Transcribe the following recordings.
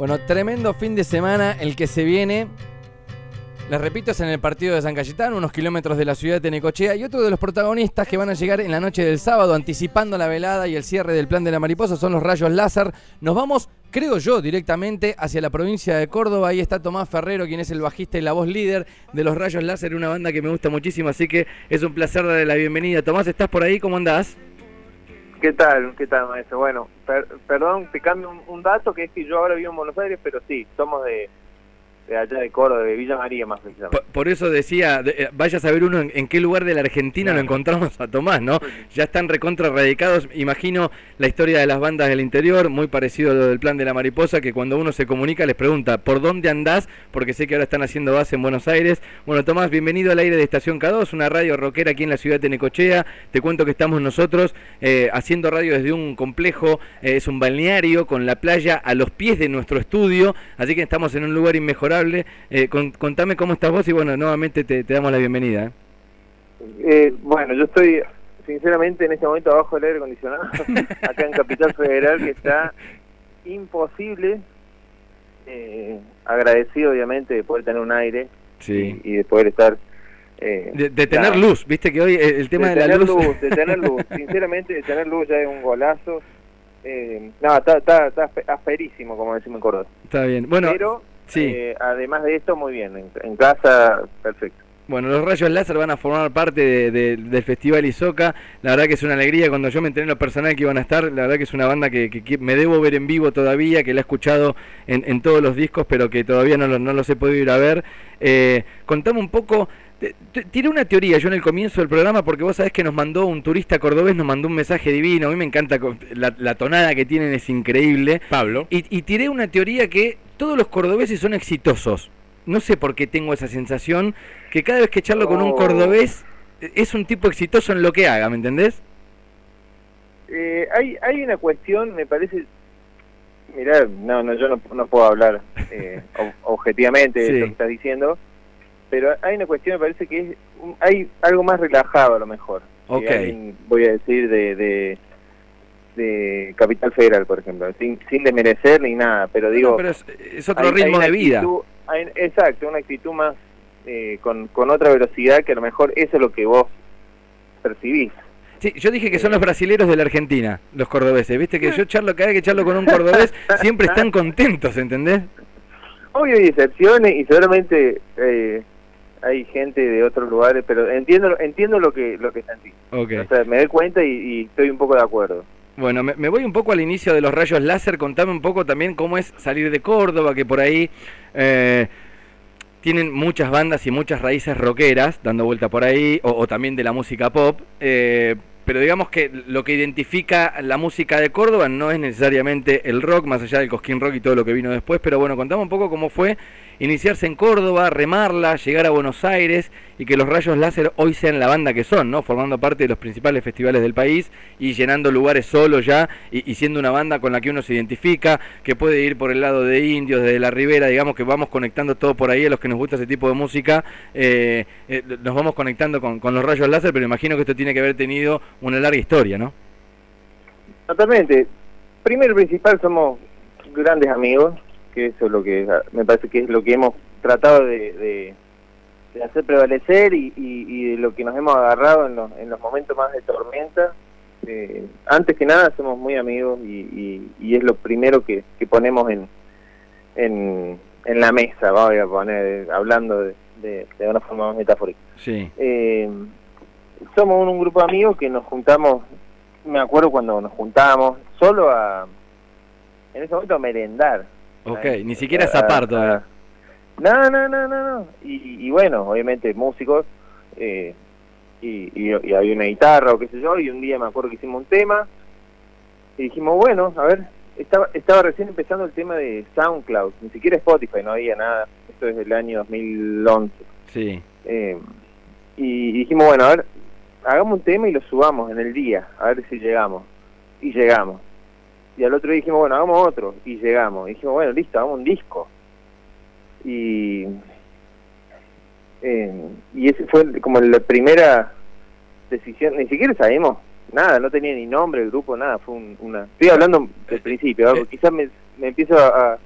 Bueno, tremendo fin de semana el que se viene. Les repito, es en el partido de San Cayetano, unos kilómetros de la ciudad de Necochea. Y otro de los protagonistas que van a llegar en la noche del sábado, anticipando la velada y el cierre del plan de la mariposa, son los rayos láser. Nos vamos, creo yo, directamente hacia la provincia de Córdoba. Ahí está Tomás Ferrero, quien es el bajista y la voz líder de los rayos láser, una banda que me gusta muchísimo. Así que es un placer darle la bienvenida. Tomás, ¿estás por ahí? ¿Cómo andás? ¿Qué tal? ¿Qué tal, maestro? Bueno, perdón, te cambio un, dato, que es que yo ahora vivo en Buenos Aires, pero sí, somos de, de allá de Córdoba, de Villa María más precisamente. Por, eso decía, eh, vaya a saber uno en, qué lugar de la Argentina lo encontramos a Tomás, ¿no? Ya están recontra radicados, imagino la historia de las bandas del interior, muy parecido a lo del plan de la mariposa, que cuando uno se comunica les pregunta, ¿por dónde andás? Porque sé que ahora están haciendo base en Buenos Aires. Bueno, Tomás, bienvenido al aire de Estación K2, una radio rockera aquí en la ciudad de Necochea. Te cuento que estamos nosotros eh, haciendo radio desde un complejo, eh, es un balneario con la playa a los pies de nuestro estudio, así que estamos en un lugar inmejorable eh, contame cómo estás vos y bueno, nuevamente te, damos la bienvenida. ¿eh? Eh, bueno, yo estoy sinceramente en este momento abajo del aire acondicionado, acá en Capital Federal, que está imposible, agradecido obviamente de poder tener un aire y, de poder estar... de, tener luz, viste que hoy el tema de, la luz... De tener luz, sinceramente de tener luz ya es un golazo. no, está, está, está asperísimo, como decimos en Córdoba. Está bien, bueno... Pero, Sí. Eh, además de esto, muy bien. En, casa, perfecto. Bueno, los rayos láser van a formar parte del Festival Isoca. La verdad que es una alegría. Cuando yo me enteré en lo personal que iban a estar, la verdad que es una banda que, me debo ver en vivo todavía, que la he escuchado en, todos los discos, pero que todavía no, no los he podido ir a ver. Eh, contame un poco Tiré una teoría yo en el comienzo del programa porque vos sabés que nos mandó un turista cordobés, nos mandó un mensaje divino, a mí me encanta, la, tonada que tienen es increíble. Pablo. Y, y, tiré una teoría que todos los cordobeses son exitosos. No sé por qué tengo esa sensación, que cada vez que charlo con un oh. cordobés es un tipo exitoso en lo que haga, ¿me entendés? Eh, hay, hay una cuestión, me parece, mirá, no, no yo no, puedo hablar eh, objetivamente de lo que estás diciendo, pero hay una cuestión, me parece que es, hay algo más relajado a lo mejor. Okay. voy a decir de, de, Capital Federal, por ejemplo, sin, sin desmerecer ni nada, pero digo... pero es, otro ritmo de vida. exacto, una actitud más eh, con, con otra velocidad que a lo mejor eso es lo que vos percibís. Sí, yo dije que son los brasileros de la Argentina, los cordobeses. Viste que yo charlo cada vez que charlo con un cordobés, siempre están contentos, ¿entendés? Obvio hay excepciones y seguramente eh, hay gente de otros lugares, pero entiendo entiendo lo que lo que sentí. Okay. O sea, me doy cuenta y, estoy un poco de acuerdo. Bueno, me, voy un poco al inicio de los rayos láser, contame un poco también cómo es salir de Córdoba, que por ahí eh, tienen muchas bandas y muchas raíces rockeras dando vuelta por ahí, o, también de la música pop. Eh, pero digamos que lo que identifica la música de Córdoba no es necesariamente el rock, más allá del Cosquín Rock y todo lo que vino después, pero bueno, contame un poco cómo fue iniciarse en Córdoba, remarla, llegar a Buenos Aires y que los Rayos Láser hoy sean la banda que son, ¿no? Formando parte de los principales festivales del país y llenando lugares solo ya y, siendo una banda con la que uno se identifica, que puede ir por el lado de Indios, desde la Ribera, digamos que vamos conectando todo por ahí a los que nos gusta ese tipo de música, eh, eh, nos vamos conectando con, los Rayos Láser, pero imagino que esto tiene que haber tenido una larga historia, ¿no? Totalmente. Primero y principal somos grandes amigos, que eso es lo que me parece que es lo que hemos tratado de, hacer prevalecer y, y, de lo que nos hemos agarrado en los, en los momentos más de tormenta. Eh, antes que nada somos muy amigos y, y es lo primero que, que ponemos en, en, en, la mesa, voy a poner, hablando de, de, una forma más metafórica. Sí. Eh, somos un, grupo de amigos que nos juntamos, me acuerdo cuando nos juntamos, solo a, en ese momento a merendar. Ok, ni siquiera zapar todavía. No, no, no, no, no. Y, bueno, obviamente músicos, eh, y, y, había una guitarra o qué sé yo, y un día me acuerdo que hicimos un tema, y dijimos, bueno, a ver, estaba, estaba recién empezando el tema de SoundCloud, ni siquiera Spotify, no había nada, esto es del año 2011. Sí. Eh, y dijimos, bueno, a ver, hagamos un tema y lo subamos en el día, a ver si llegamos. Y llegamos. Y al otro día dijimos, bueno, hagamos otro. Y llegamos. Y dijimos, bueno, listo, hagamos un disco. Y, eh, y ese fue como la primera decisión. Ni siquiera sabemos nada, no tenía ni nombre el grupo, nada. Fue una... Estoy hablando del principio, quizás me, me empiezo a,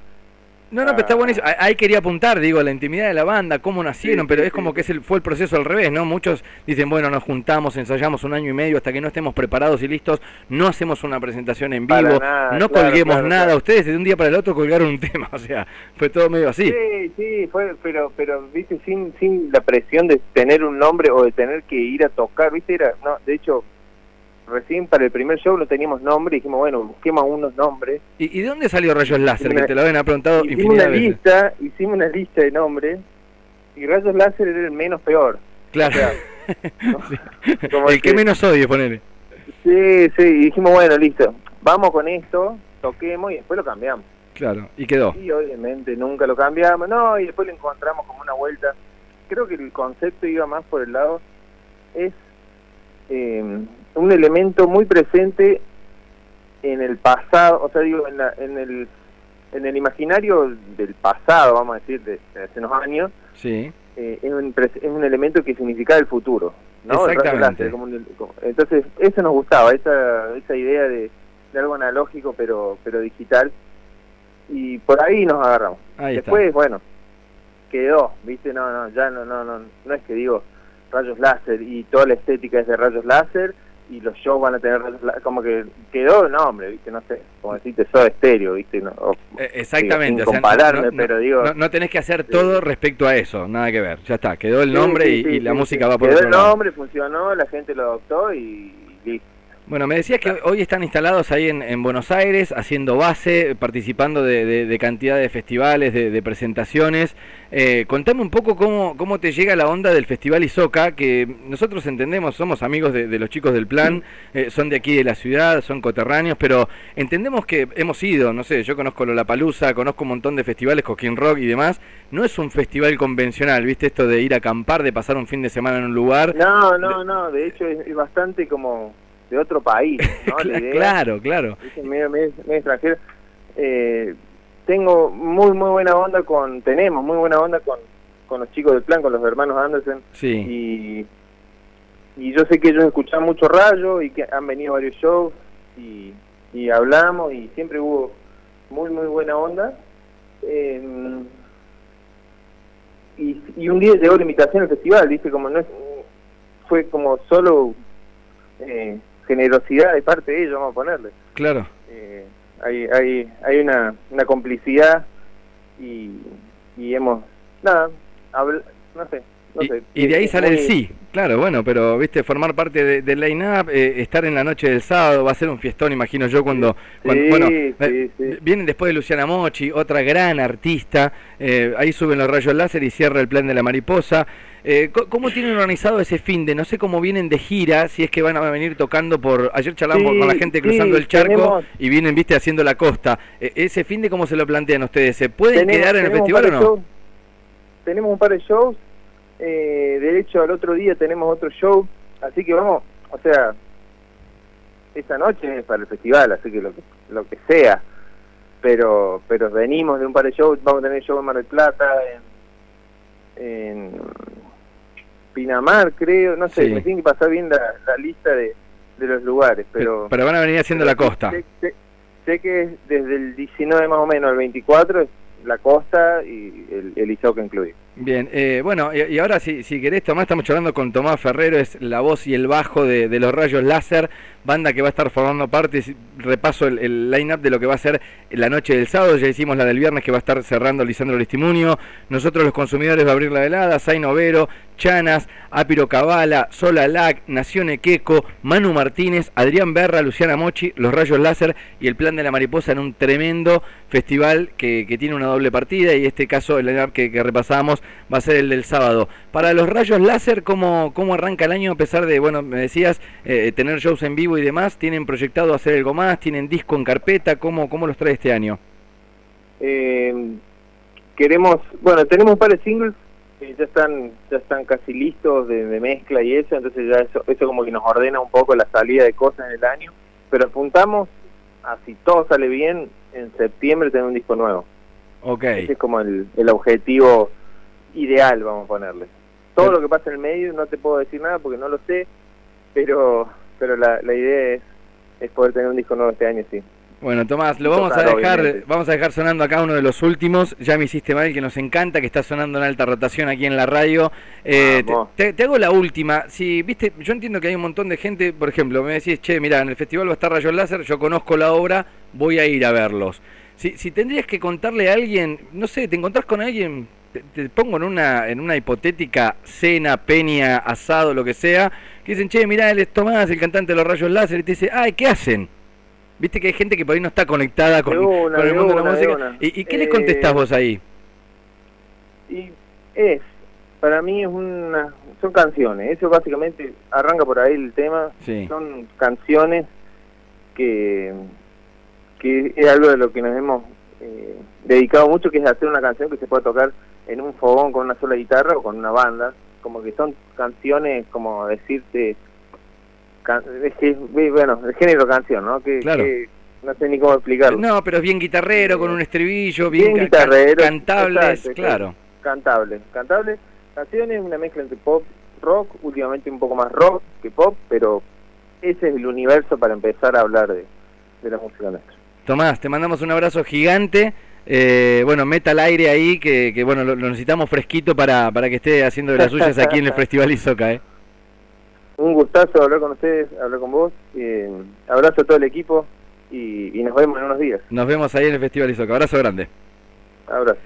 No, no, pero está buenísimo. Ahí quería apuntar, digo, la intimidad de la banda, cómo nacieron, pero es como que es el, fue el proceso al revés, ¿no? Muchos dicen, bueno, nos juntamos, ensayamos un año y medio hasta que no estemos preparados y listos, no hacemos una presentación en vivo, no colguemos nada. Ustedes de un día para el otro colgaron un tema, o sea, fue todo medio así. Sí, sí, fue, pero, pero, viste, sin, sin la presión de tener un nombre o de tener que ir a tocar, viste, era, no, de hecho, para el primer show no teníamos nombre y dijimos, bueno, busquemos unos nombres. ¿Y, de dónde salió Rayos Láser? que te lo habían preguntado hicimos una lista, Hicimos una lista de nombres y Rayos Láser era el menos peor. Claro. el que menos odio, ponerle. Sí, sí, y dijimos, bueno, listo, vamos con esto, toquemos y después lo cambiamos. Claro, y quedó. Y obviamente nunca lo cambiamos, no, y después lo encontramos como una vuelta. Creo que el concepto iba más por el lado, es eh, un elemento muy presente en el pasado, o sea, digo, en, en, el, en el imaginario del pasado, vamos a decir, de, hace unos años, sí. Eh, es, un, es un elemento que significa el futuro. ¿no? Exactamente. entonces, eso nos gustaba, esa, esa idea de, de, algo analógico pero, pero digital, y por ahí nos agarramos. Después, bueno, quedó, ¿viste? No, no, ya no, no, no, no es que digo rayos láser y toda la estética es de rayos láser y los shows van a tener como que quedó el nombre, ¿viste? No sé, como decirte, soy estéreo, ¿viste? No, eh, Exactamente, compararme, no, pero digo... No, tenés que hacer todo respecto a eso, nada que ver, ya está, quedó el nombre y, la música va por quedó otro el nombre, funcionó, la gente lo adoptó y listo. Bueno, me decías que hoy están instalados ahí en, Buenos Aires, haciendo base, participando de, cantidad de festivales, de, presentaciones. Eh, contame un poco cómo, cómo te llega la onda del Festival Isoca, que nosotros entendemos, somos amigos de, los chicos del plan, eh, son de aquí de la ciudad, son coterráneos, pero entendemos que hemos ido, no sé, yo conozco Lollapalooza, conozco un montón de festivales, Coquín Rock y demás. No es un festival convencional, ¿viste? Esto de ir a acampar, de pasar un fin de semana en un lugar. No, no, no, de hecho es bastante como de otro país, ¿no? claro, claro. medio, extranjero. Eh, tengo muy, muy buena onda con, tenemos muy buena onda con, con los chicos del plan, con los hermanos Anderson. Sí. Y, y yo sé que ellos escuchan mucho rayo y que han venido varios shows y, y hablamos y siempre hubo muy, muy buena onda. Em, y, y un día llegó la invitación al festival, dice como no es, fue como solo eh, generosidad de parte de ellos, vamos a ponerle. Claro. Eh, hay, hay, hay una, una complicidad y, y hemos, nada, no sé, y, de ahí sale el sí, claro, bueno, pero viste, formar parte del de line-up, eh, estar en la noche del sábado, va a ser un fiestón, imagino yo, cuando, bueno, eh, vienen después de Luciana Mochi, otra gran artista, eh, ahí suben los rayos láser y cierra el plan de la mariposa. ¿Cómo tienen organizado ese fin de? No sé cómo vienen de gira, si es que van a venir tocando por... Ayer charlamos con la gente cruzando el charco y vienen, viste, haciendo la costa. ¿Ese fin de cómo se lo plantean ustedes? ¿Se pueden quedar en el festival o no? tenemos un par de shows eh, de hecho, al otro día tenemos otro show, así que vamos, o sea, esta noche es para el festival, así que lo que, lo que sea. Pero pero venimos de un par de shows, vamos a tener show en Mar del Plata, en, en Pinamar, creo, no sé, me tiene que pasar bien la, lista de, de los lugares, pero... Pero van a venir haciendo la costa. Sé, que desde el 19 más o menos al 24 la costa y el, el Isoca incluido. Bien, eh, bueno, y, ahora si, si querés, Tomás, estamos charlando con Tomás Ferrero, es la voz y el bajo de, los Rayos Láser, banda que va a estar formando parte, repaso el, line-up de lo que va a ser la noche del sábado, ya hicimos la del viernes que va a estar cerrando Lisandro Listimunio, nosotros los consumidores va a abrir la velada, Zaino Vero, Chanas, Apiro Cabala, Sola Lac, Nación Equeco, Manu Martínez, Adrián Berra, Luciana Mochi, los Rayos Láser y el Plan de la Mariposa en un tremendo festival que, que tiene una doble partida y este caso el line-up que, que repasamos va a ser el del sábado. Para los rayos láser, ¿cómo, cómo arranca el año a pesar de, bueno, me decías, eh, tener shows en vivo y demás? ¿Tienen proyectado hacer algo más? ¿Tienen disco en carpeta? ¿Cómo, cómo los trae este año? Eh, queremos, bueno, tenemos un par de singles que ya están ya están casi listos de, mezcla y eso, entonces ya eso, eso como que nos ordena un poco la salida de cosas en el año, pero apuntamos a si todo sale bien, en septiembre tener un disco nuevo. Ok. Ese es como el, el objetivo ideal, vamos a ponerle. Todo lo que pasa en el medio no te puedo decir nada porque no lo sé, pero pero la, la idea es, es poder tener un disco nuevo este año, sí. Bueno, Tomás, lo vamos a dejar, vamos a dejar sonando acá uno de los últimos. Ya me hiciste mal, que nos encanta, que está sonando en alta rotación aquí en la radio. Eh, te, hago la última. Si, viste, yo entiendo que hay un montón de gente, por ejemplo, me decís, che, mira, en el festival va a estar Rayos Láser, yo conozco la obra, voy a ir a verlos. Si, si tendrías que contarle a alguien, no sé, te encontrás con alguien, te, pongo en una, en una hipotética cena, peña, asado, lo que sea, que dicen, che, mirá, él es Tomás, el cantante de los Rayos Láser, y te dice, ay, ¿qué hacen? Viste que hay gente que por ahí no está conectada con, el mundo de la música. ¿Y, qué le contestás eh, vos ahí? Y es, para mí es una, son canciones, eso básicamente arranca por ahí el tema, son canciones que, que es algo de lo que nos hemos eh, dedicado mucho, que es hacer una canción que se pueda tocar en un fogón con una sola guitarra o con una banda, como que son canciones, como decirte, bueno, el género canción, ¿no? Que, no sé ni cómo explicarlo. No, pero es bien guitarrero, con un estribillo, bien, guitarrero, cantables, claro. Cantable, cantable. Canciones, una mezcla entre pop, rock, últimamente un poco más rock que pop, pero ese es el universo para empezar a hablar de, la música nuestra. Tomás, te mandamos un abrazo gigante. Eh, bueno, meta al aire ahí, que, bueno, lo, necesitamos fresquito para, para que esté haciendo de las suyas aquí en el Festival Isoca, ¿eh? un gustazo hablar con ustedes, hablar con vos. Eh, abrazo a todo el equipo y, y, nos vemos en unos días. Nos vemos ahí en el Festival Isoca. Abrazo grande. Abrazo.